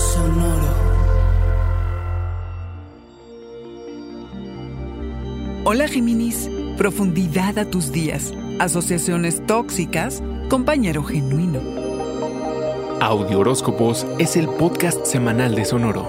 Sonoro. Hola Géminis, profundidad a tus días, asociaciones tóxicas, compañero genuino. Audio Horóscopos es el podcast semanal de Sonoro.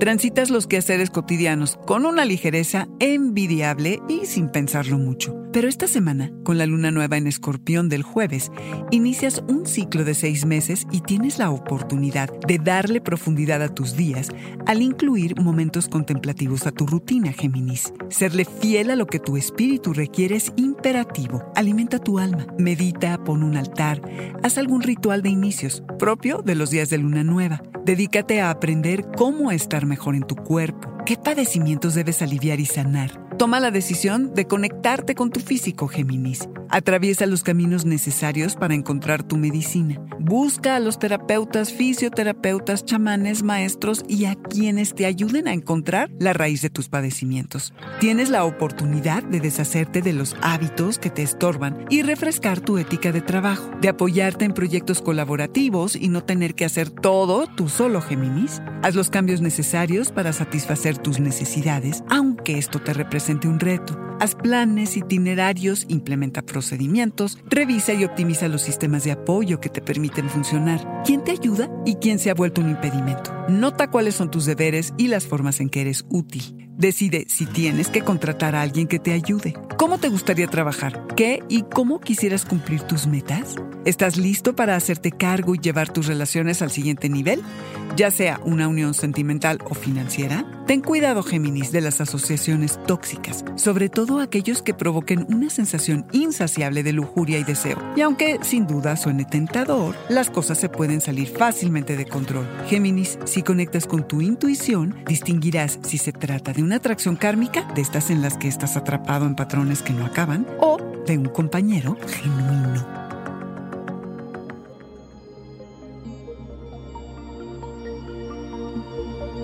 Transitas los quehaceres cotidianos con una ligereza envidiable y sin pensarlo mucho. Pero esta semana, con la luna nueva en escorpión del jueves, inicias un ciclo de seis meses y tienes la oportunidad de darle profundidad a tus días al incluir momentos contemplativos a tu rutina, Géminis. Serle fiel a lo que tu espíritu requiere es imperativo. Alimenta tu alma, medita, pon un altar, haz algún ritual de inicios propio de los días de luna nueva. Dedícate a aprender cómo estar mejor en tu cuerpo, qué padecimientos debes aliviar y sanar. Toma la decisión de conectarte con tu físico, Géminis. Atraviesa los caminos necesarios para encontrar tu medicina. Busca a los terapeutas, fisioterapeutas, chamanes, maestros y a quienes te ayuden a encontrar la raíz de tus padecimientos. Tienes la oportunidad de deshacerte de los hábitos que te estorban y refrescar tu ética de trabajo, de apoyarte en proyectos colaborativos y no tener que hacer todo tú solo, Géminis. Haz los cambios necesarios para satisfacer tus necesidades, aunque esto te represente un reto. Haz planes, itinerarios, implementa procedimientos, revisa y optimiza los sistemas de apoyo que te permiten funcionar. ¿Quién te ayuda y quién se ha vuelto un impedimento? Nota cuáles son tus deberes y las formas en que eres útil. Decide si tienes que contratar a alguien que te ayude. ¿Cómo te gustaría trabajar? ¿Qué y cómo quisieras cumplir tus metas? ¿Estás listo para hacerte cargo y llevar tus relaciones al siguiente nivel? Ya sea una unión sentimental o financiera. Ten cuidado, Géminis, de las asociaciones tóxicas, sobre todo aquellos que provoquen una sensación insaciable de lujuria y deseo. Y aunque sin duda suene tentador, las cosas se pueden salir fácilmente de control. Géminis, si conectas con tu intuición, distinguirás si se trata de una atracción kármica, de estas en las que estás atrapado en patrones que no acaban, o de un compañero genuino.